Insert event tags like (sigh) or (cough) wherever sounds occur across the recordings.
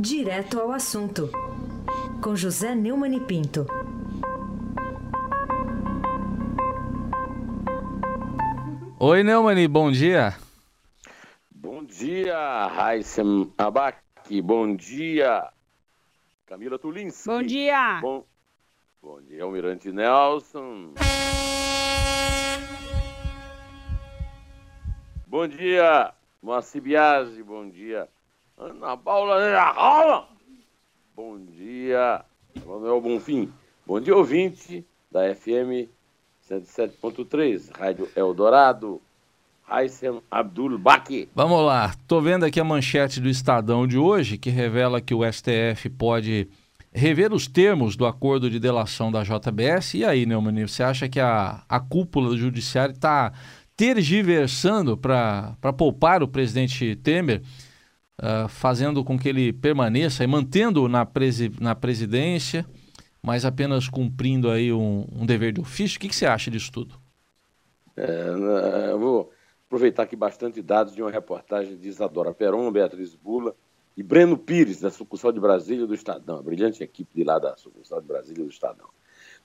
Direto ao assunto, com José Neumann e Pinto. Oi, Neumani, bom dia. Bom dia, Raíssem Abac. Bom dia, Camila Tulinski. Bom dia. Bom, bom dia, Almirante Nelson. Bom dia, Moacir Biasi. Bom dia, Ana Paula Rola. Bom dia, Manuel Bonfim. Bom dia, ouvinte da FM 107.3, Rádio Eldorado. Raissem Abdul Baki. Vamos lá, tô vendo aqui a manchete do Estadão de hoje que revela que o STF pode rever os termos do acordo de delação da JBS. E aí, Neumann, você acha que a, a cúpula do judiciário está tergiversando para poupar o presidente Temer, uh, fazendo com que ele permaneça e mantendo na, presi na presidência, mas apenas cumprindo aí um, um dever de ofício? O que, que você acha disso tudo? É, eu vou aproveitar aqui bastante dados de uma reportagem de Isadora Peron, Beatriz Bula e Breno Pires, da sucursal de Brasília do Estadão, a brilhante equipe de lá da sucursal de Brasília do Estadão.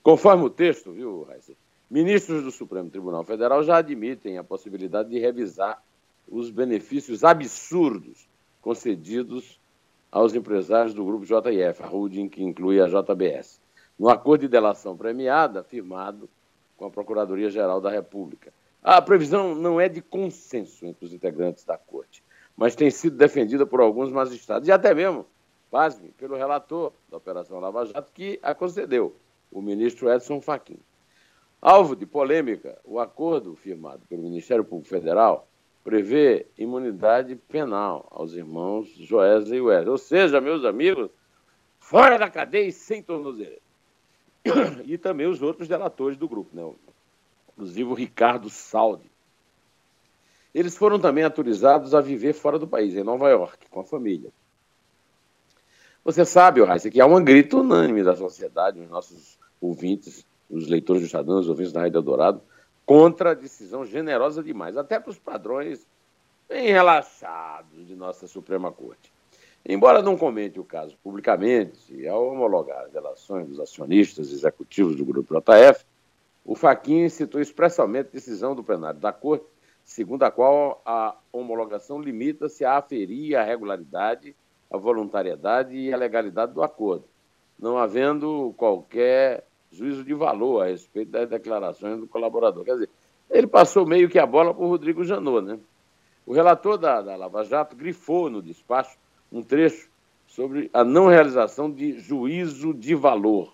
Conforme o texto, viu, Raíssa, ministros do Supremo Tribunal Federal já admitem a possibilidade de revisar os benefícios absurdos concedidos aos empresários do grupo JF, a holding que inclui a JBS, no acordo de delação premiada firmado com a Procuradoria-Geral da República. A previsão não é de consenso entre os integrantes da Corte, mas tem sido defendida por alguns magistrados, e até mesmo, pasme, pelo relator da Operação Lava Jato, que a concedeu, o ministro Edson Fachin. Alvo de polêmica, o acordo firmado pelo Ministério Público Federal prevê imunidade penal aos irmãos Joesley e Wesley. Ou seja, meus amigos, fora da cadeia e sem tornozeleira. (coughs) E também os outros delatores do grupo, né? inclusive o Ricardo Saldi. Eles foram também autorizados a viver fora do país, em Nova York, com a família. Você sabe, Raíssa, que há um grito unânime da sociedade, os nossos ouvintes, os leitores do Estadão, os ouvintes da Rádio Dourado, contra a decisão generosa demais, até para os padrões bem relaxados de nossa Suprema Corte. Embora não comente o caso publicamente, ao homologar as relações dos acionistas executivos do Grupo JF, o Faquin citou expressamente a decisão do plenário da Corte, segundo a qual a homologação limita-se a aferir a regularidade, a voluntariedade e a legalidade do acordo, não havendo qualquer juízo de valor a respeito das declarações do colaborador. Quer dizer, ele passou meio que a bola para o Rodrigo Janot, né? O relator da, da Lava Jato grifou no despacho um trecho sobre a não realização de juízo de valor.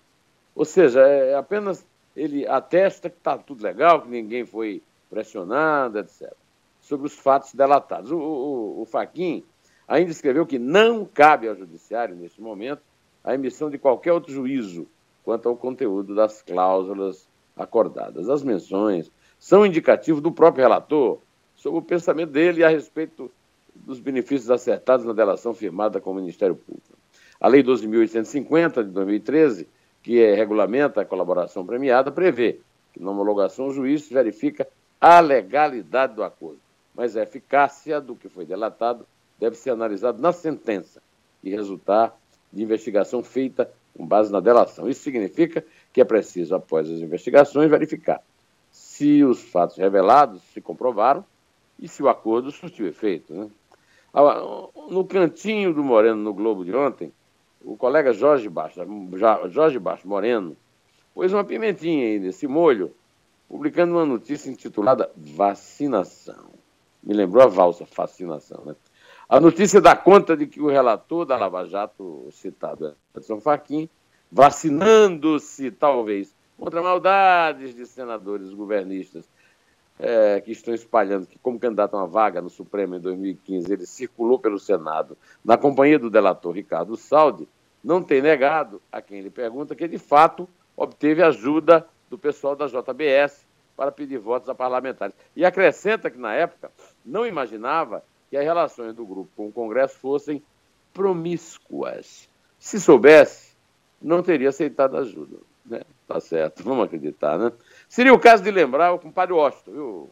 Ou seja, é apenas ele atesta que está tudo legal, que ninguém foi pressionado, etc. Sobre os fatos delatados. O, o, o Faquin ainda escreveu que não cabe ao Judiciário, neste momento, a emissão de qualquer outro juízo quanto ao conteúdo das cláusulas acordadas. As menções são indicativos do próprio relator sobre o pensamento dele a respeito dos benefícios acertados na delação firmada com o Ministério Público. A Lei 12.850, de 2013, que é, regulamenta a colaboração premiada, prevê que na homologação o juiz verifica a legalidade do acordo, mas a eficácia do que foi delatado deve ser analisada na sentença e resultar de investigação feita com base na delação. Isso significa que é preciso, após as investigações, verificar se os fatos revelados se comprovaram e se o acordo surtiu efeito. Né? No cantinho do Moreno, no Globo de ontem, o colega Jorge Baixo, Jorge Baixo Moreno, pôs uma pimentinha aí nesse molho, publicando uma notícia intitulada Vacinação. Me lembrou a valsa, fascinação, né? A notícia dá conta de que o relator da Lava Jato, citado Edson Fachin, vacinando-se, talvez, contra maldades de senadores governistas é, que estão espalhando que, como candidato a uma vaga no Supremo em 2015, ele circulou pelo Senado na companhia do delator Ricardo Saldi, não tem negado a quem ele pergunta que, de fato, obteve ajuda do pessoal da JBS para pedir votos a parlamentares. E acrescenta que, na época, não imaginava que as relações do grupo com o Congresso fossem promíscuas. Se soubesse, não teria aceitado ajuda. Né? Tá certo, vamos acreditar, né? Seria o caso de lembrar o compadre Washington, viu,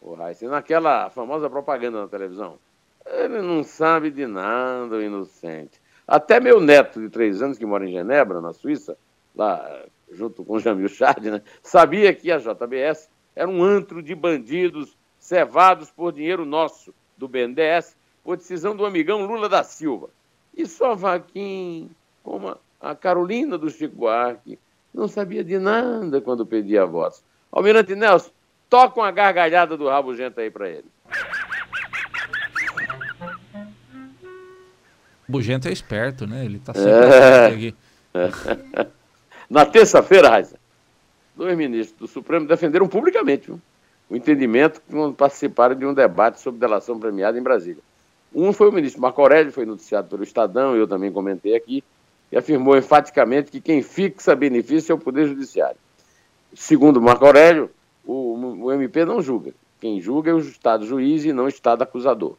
o Heisen, naquela famosa propaganda na televisão. Ele não sabe de nada, o inocente. Até meu neto de três anos, que mora em Genebra, na Suíça, lá junto com Jamil Chad, né, sabia que a JBS era um antro de bandidos cevados por dinheiro nosso, do BNDES, por decisão do amigão Lula da Silva. E só Vaquim, como a Carolina do Chico Buarque, não sabia de nada quando pedia votos. Almirante Nelson, toca uma gargalhada do Rabugento aí para ele. O Bugento é esperto, né? Ele tá (laughs) sempre é... aqui. (laughs) Na terça-feira, Raiza, dois ministros do Supremo defenderam publicamente viu, o entendimento quando participaram de um debate sobre delação premiada em Brasília. Um foi o ministro Marco Aurélio, foi noticiado pelo Estadão, eu também comentei aqui, e afirmou enfaticamente que quem fixa benefício é o Poder Judiciário. Segundo Marco Aurélio, o, o MP não julga. Quem julga é o Estado juiz e não o Estado acusador.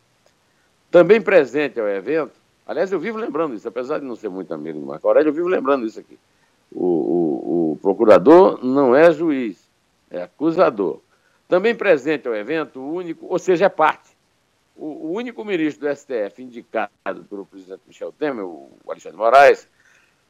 Também presente ao evento, aliás, eu vivo lembrando isso, apesar de não ser muito amigo do Marco Aurélio, eu vivo lembrando isso aqui. O, o, o procurador não é juiz, é acusador. Também presente ao evento, o único, ou seja, é parte o, único ministro do STF indicado pelo presidente Michel Temer, o Alexandre Moraes,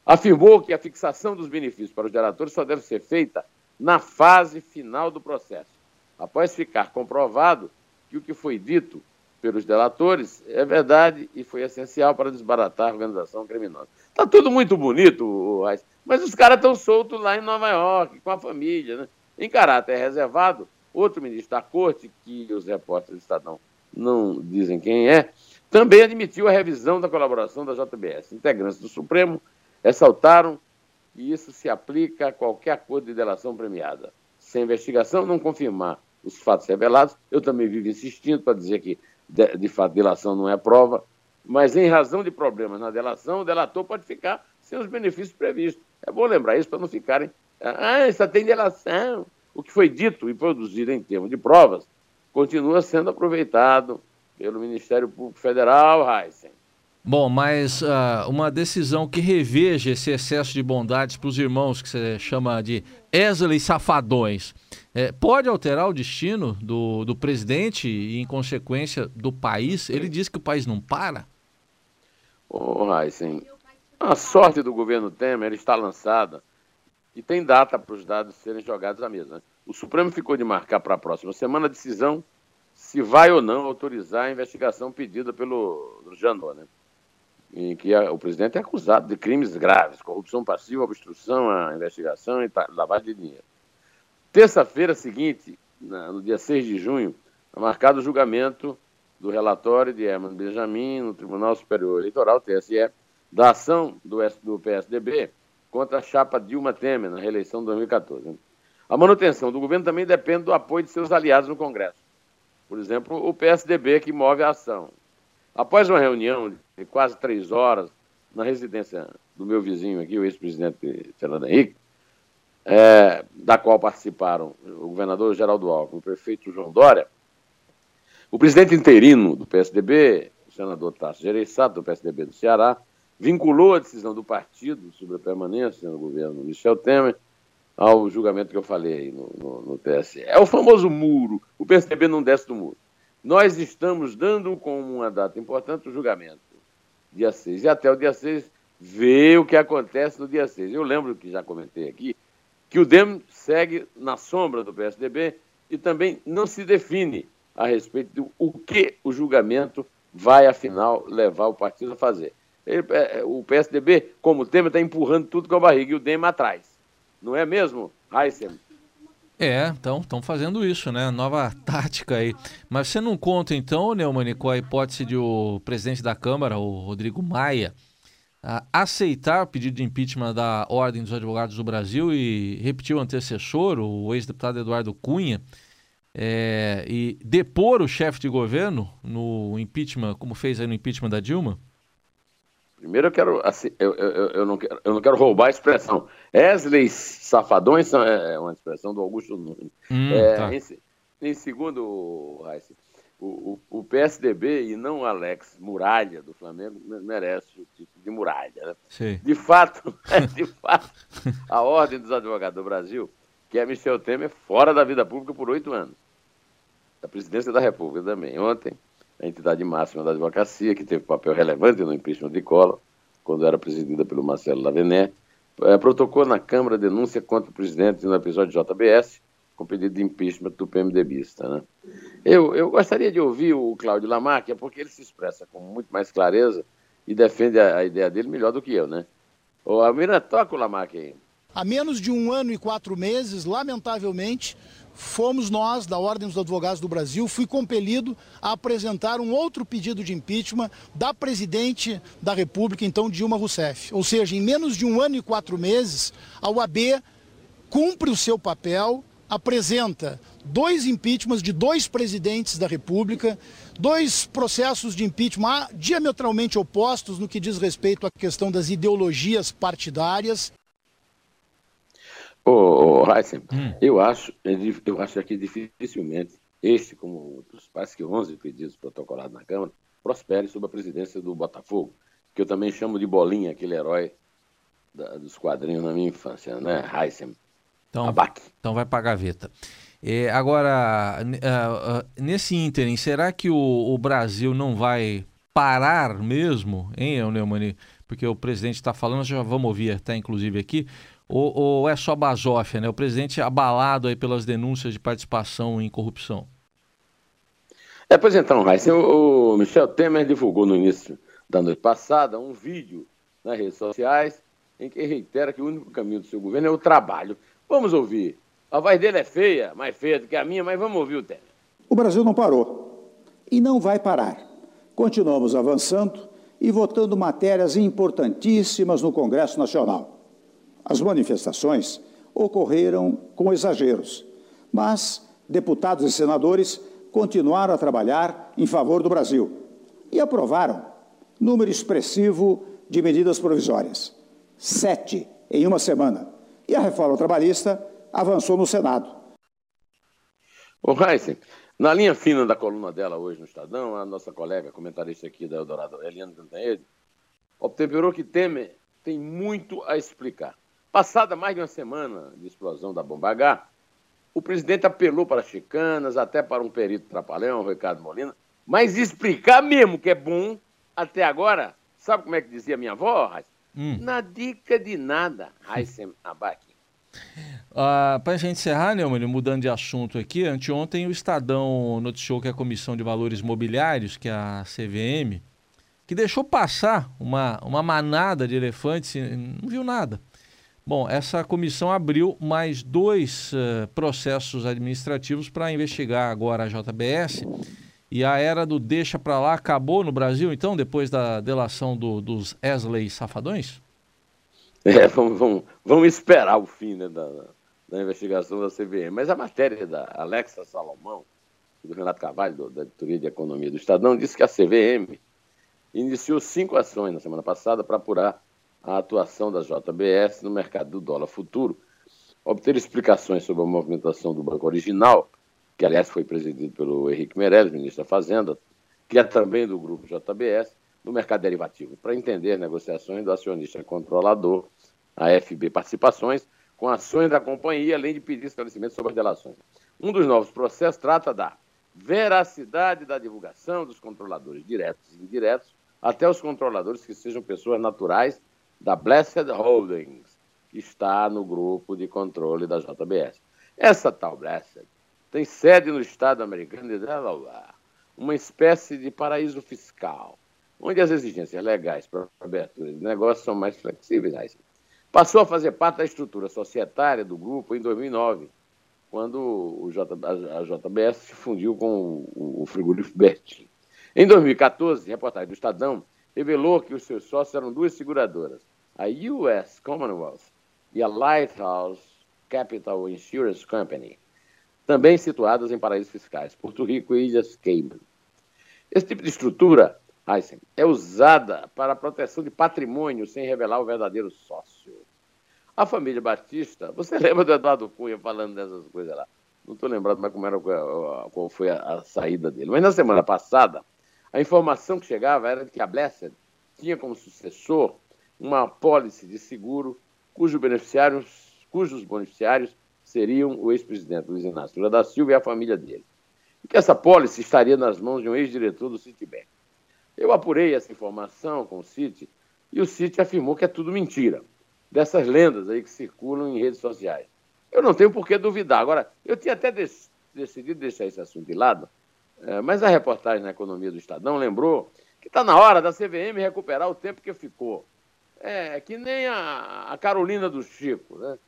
afirmou que a fixação dos benefícios para os geradores só deve ser feita na fase final do processo, após ficar comprovado que o que foi dito pelos delatores é verdade e foi essencial para desbaratar a organização criminosa. Está tudo muito bonito, mas os caras estão soltos lá em Nova York, com a família, né? Em caráter reservado, outro ministro da corte, que os repórteres do Estadão não dizem quem é, também admitiu a revisão da colaboração da JBS. Integrantes do Supremo ressaltaram que isso se aplica a qualquer acordo de delação premiada. Se a investigação não confirmar os fatos revelados, eu também vivo insistindo para dizer que, de, de fato, delação não é prova, mas em razão de problemas na delação, o delator pode ficar sem os benefícios previstos. É bom lembrar isso para não ficarem. Ah, só tem delação. O que foi dito e produzido em termos de provas continua sendo aproveitado pelo Ministério Público Federal, Heisen. Bom, mas uh, uma decisão que reveja esse excesso de bondades para os irmãos, que você chama de Esley Safadões, é, pode alterar o destino do, do presidente e, em consequência, do país? Ele diz que o país não para? Ô, oh, Heisen, a sorte do governo Temer está lançada e tem data para os dados serem jogados à mesa. Né? O Supremo ficou de marcar para a próxima semana a decisão se vai ou não autorizar a investigação pedida pelo Janot, né? em que a, o presidente é acusado de crimes graves, corrupção passiva, obstrução à investigação e lavagem de dinheiro. Terça-feira seguinte, na, no dia 6 de junho, é marcado o julgamento do relatório de Herman Benjamin no Tribunal Superior Eleitoral, TSE, da ação do, do PSDB contra a chapa Dilma Temer na reeleição de 2014. Né? A manutenção do governo também depende do apoio de seus aliados no Congresso. Por exemplo, o PSDB, que move a ação. Após uma reunião de quase três horas na residência do meu vizinho aqui, o ex-presidente Fernando Henrique, é, da qual participaram o governador Geraldo Alckmin, o prefeito João Dória, o presidente interino do PSDB, o senador Tasso Gereissati, do PSDB do Ceará, vinculou a decisão do partido sobre a permanência no governo Michel Temer ao julgamento que eu falei no, no, no TSE. É o famoso muro. O PSDB não desce do muro. Nós estamos dando como uma data importante o julgamento, dia 6. E até o dia 6, ver o que acontece no dia 6. Eu lembro que já comentei aqui que o DEM segue na sombra do PSDB e também não se define a respeito do o que o julgamento vai, afinal, levar o partido a fazer. Ele, é, o PSDB, como o Temer, está empurrando tudo com a barriga e o DEM atrás. Não é mesmo, Heisen? É, então estão fazendo isso, né? Nova tática aí. Mas você não conta então, Neumann, com a hipótese de o presidente da Câmara, o Rodrigo Maia, aceitar o pedido de impeachment da Ordem dos Advogados do Brasil e repetir o antecessor, o ex-deputado Eduardo Cunha, é, e depor o chefe de governo no impeachment, como fez aí no impeachment da Dilma? Primeiro eu quero, assim, eu, eu, eu, não quero, eu não quero roubar a expressão. Wesley Safadões é, é uma expressão do Augusto Nunes. Hum, é, tá. em, em, segundo, Raíssa, o, o, o, PSDB e não o Alex Muralha do Flamengo merece o título de Muralha. Né? De fato, (laughs) de fato, a Ordem dos Advogados do Brasil quer Michel Temer fora da vida pública por oito anos. Da presidência da República também. Ontem, a entidade máxima da advocacia, que teve papel relevante no impeachment de Collor, quando era presidida pelo Marcelo Lavené, é, protocolou na Câmara denúncia contra o presidente no episódio JBS, com pedido de impeachment do PMDBista. Né? Eu, eu gostaria de ouvir o Cláudio Lamarck, porque ele se expressa com muito mais clareza e defende a, a ideia dele melhor do que eu, né? Ô, Almira, toca o Lamarck aí. Há menos de um ano e quatro meses, lamentavelmente, fomos nós, da Ordem dos Advogados do Brasil, fui compelido a apresentar um outro pedido de impeachment da presidente da República, então Dilma Rousseff. Ou seja, em menos de um ano e quatro meses, a UAB cumpre o seu papel, apresenta dois impeachments de dois presidentes da República, dois processos de impeachment diametralmente opostos no que diz respeito à questão das ideologias partidárias. Ô, ô Heisen, hum. eu acho, eu acho que dificilmente este, como outros, parece que 11 pedidos protocolados na Câmara, prospere sob a presidência do Botafogo, que eu também chamo de Bolinha, aquele herói da, dos quadrinhos na minha infância, né? Heisen. Então, então vai para a gaveta. É, agora, uh, uh, nesse ínterim, será que o, o, Brasil não vai parar mesmo, hein, Neumani? Porque o presidente está falando, já vamos ouvir até inclusive aqui, ou, ou é só basófia, né? O presidente abalado aí pelas denúncias de participação em corrupção. É, pois então, Raíssa, o, o Michel Temer divulgou no início da noite passada um vídeo nas redes sociais em que reitera que o único caminho do seu governo é o trabalho. Vamos ouvir. A voz dele é feia, mais feia do que a minha, mas vamos ouvir o Temer. O Brasil não parou e não vai parar. Continuamos avançando e votando matérias importantíssimas no Congresso Nacional. As manifestações ocorreram com exageros, mas deputados e senadores continuaram a trabalhar em favor do Brasil e aprovaram número expressivo de medidas provisórias sete em uma semana. E a reforma trabalhista avançou no Senado. O Heisen, na linha fina da coluna dela hoje no Estadão, a nossa colega comentarista aqui da Eldorado, Eliane Cantanhede, obtemperou que Temer tem muito a explicar. Passada mais de uma semana de explosão da bomba H, o presidente apelou para chicanas, até para um perito trapalhão, Ricardo Molina, mas explicar mesmo que é bom, até agora, sabe como é que dizia minha avó, hum. Na dica de nada, Raíssem (laughs) Abac. Uh, Para a gente encerrar, Neumann, mudando de assunto aqui, anteontem o Estadão noticiou que a Comissão de Valores Mobiliários, que é a CVM, que deixou passar uma, uma manada de elefantes não viu nada. Bom, essa comissão abriu mais dois uh, processos administrativos para investigar agora a JBS. E a era do deixa para lá acabou no Brasil, então, depois da delação do, dos Esley Safadões? É, vamos, vamos, vamos esperar o fim né, da, da investigação da CVM. Mas a matéria da Alexa Salomão, do Renato Carvalho, do, da editoria de Economia do Estadão, disse que a CVM iniciou cinco ações na semana passada para apurar a atuação da JBS no mercado do dólar futuro, obter explicações sobre a movimentação do banco original, que aliás foi presidido pelo Henrique Meirelles, ministro da Fazenda, que é também do grupo JBS, no mercado derivativo, para entender negociações do acionista controlador, a FB Participações, com ações da companhia, além de pedir esclarecimentos sobre as delações. Um dos novos processos trata da veracidade da divulgação dos controladores diretos e indiretos, até os controladores que sejam pessoas naturais da Blessed Holdings, que está no grupo de controle da JBS. Essa tal Blessed tem sede no estado americano de Delaware, uma espécie de paraíso fiscal, onde as exigências legais para abertura de negócios são mais flexíveis. Passou a fazer parte da estrutura societária do grupo em 2009, quando o J, a, JBS se fundiu com o, o frigorífico Bertin. Em 2014, reportagem do Estadão revelou que os seus sócios eram duas seguradoras, a US Commonwealth e a Lighthouse Capital Insurance Company, também situadas em paraísos fiscais, Porto Rico e Ilhas Cayman. Esse tipo de estrutura, Heisen, é usada para a proteção de patrimônio sem revelar o verdadeiro sócio. A família Batista, você (laughs) lembra do Eduardo Cunha falando dessas coisas lá? Não estou lembrado mais como era, qual foi a, a saída dele. Mas na semana passada, a informação que chegava era de que a Blessed tinha como sucessor uma apólice de seguro cujos beneficiários, cujos beneficiários seriam o ex-presidente Luiz Inácio Lula da Silva e a família dele. E que essa apólice estaria nas mãos de um ex-diretor do Citibank. Eu apurei essa informação com o Citi E o City afirmou que é tudo mentira. Dessas lendas aí que circulam em redes sociais. Eu não tenho por que duvidar. Agora, eu tinha até decidido deixar esse assunto de lado, é, mas a reportagem na Economia do Estadão lembrou que está na hora da CVM recuperar o tempo que ficou. É, que nem a, a Carolina do Chico. Né?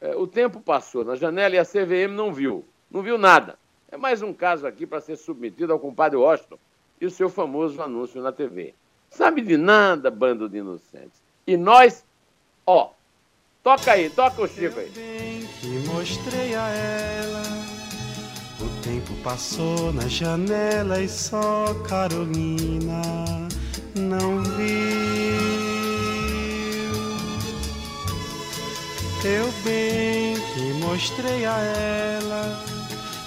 É, o tempo passou na janela e a CVM não viu. Não viu nada. É mais um caso aqui para ser submetido ao compadre Washington e o seu famoso anúncio na TV. Sabe de nada, bando de inocentes. E nós, ó, toca aí, toca o Chico aí. Que mostrei a ela. Tempo passou na janela e só Carolina não viu. Eu bem que mostrei a ela.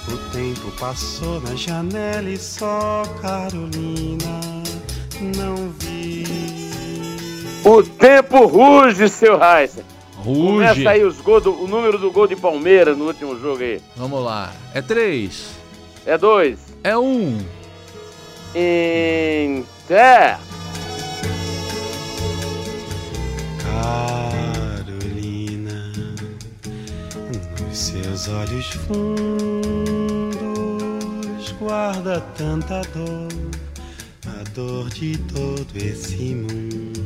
O tempo passou na janela e só Carolina não vi. O tempo ruge, seu Heisen. Ruge. Começa aí os gol do, o número do gol de Palmeiras no último jogo aí. Vamos lá. É três. É dois. É um. Inter. Seus olhos fundos guarda tanta dor, a dor de todo esse mundo.